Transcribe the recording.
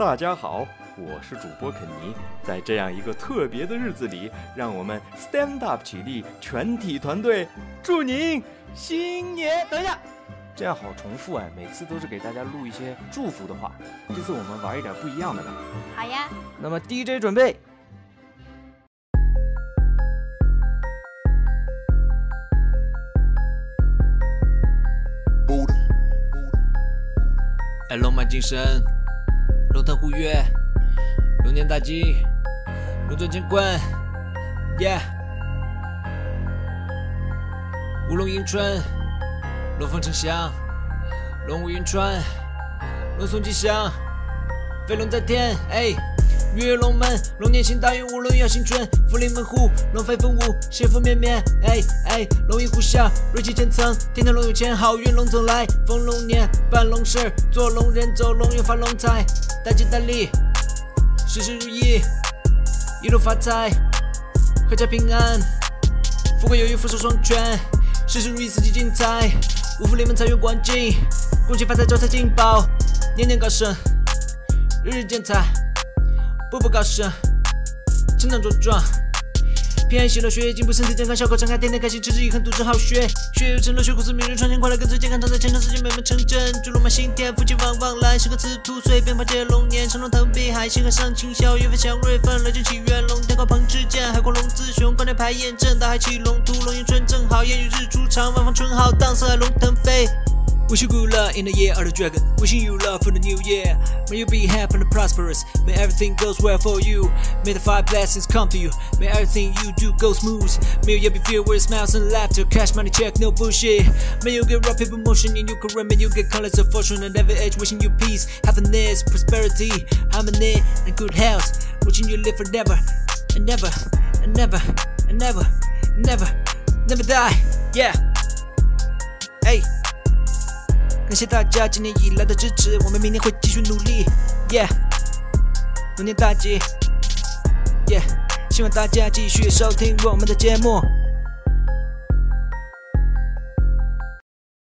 大家好，我是主播肯尼。在这样一个特别的日子里，让我们 stand up 起立，全体团队祝您新年！等一下，这样好重复哎，每次都是给大家录一些祝福的话。这次我们玩一点不一样的吧。好呀。那么 DJ 准备。哎，龙马精神，龙腾虎跃，龙年大吉，龙尊乾坤，Yeah！乌龙迎春，龙凤呈祥，龙舞云川，龙送吉祥，飞龙在天，哎。月龙门，龙年行大运，五龙耀新春。福临门户，龙飞凤舞，幸福绵绵。哎哎，龙吟虎啸，锐气千层。天天龙有钱，好运龙走来。逢龙年办龙事，做龙人走龙运发龙财。大吉大利，事事如意，一路发财，阖家平安，富贵有余，福寿双全，事事如意，四季精彩。五福临门，财源广进，恭喜发财，招财进宝，年年高升，日日见财。步步高升，成长茁壮，平安喜乐，学业进步，身体健康，笑口常开，天天开心，持之以恒，笃志好学，学业有成，乐学苦思，明日创新，快乐跟随健康，常在前程，事情美梦成真，祝龙马新天，福气旺旺来，时刻此土随便化解龙年，成龙腾飞海，星河上青霄，月份祥瑞分，来就起元龙，天高鹏之剑，海阔龙子雄，关内排焰阵，大海起龙图，龙迎春正好，烟雨日出长，万方春好，荡四海龙腾飞。Wish you good luck in the year of the dragon. Wishing you love for the new year. May you be happy and prosperous. May everything goes well for you. May the five blessings come to you. May everything you do go smooth. May you be filled with smiles and laughter. Cash money check, no bullshit. May you get rapid promotion in your career. May you get colors of fortune and every age. Wishing you peace, happiness, prosperity, harmony, and good health. Wishing you live forever and never and never and never and never never die. Yeah. Hey. 感谢大家今年以来的支持，我们明年会继续努力。Yeah，龙年大吉。Yeah，希望大家继续收听我们的节目。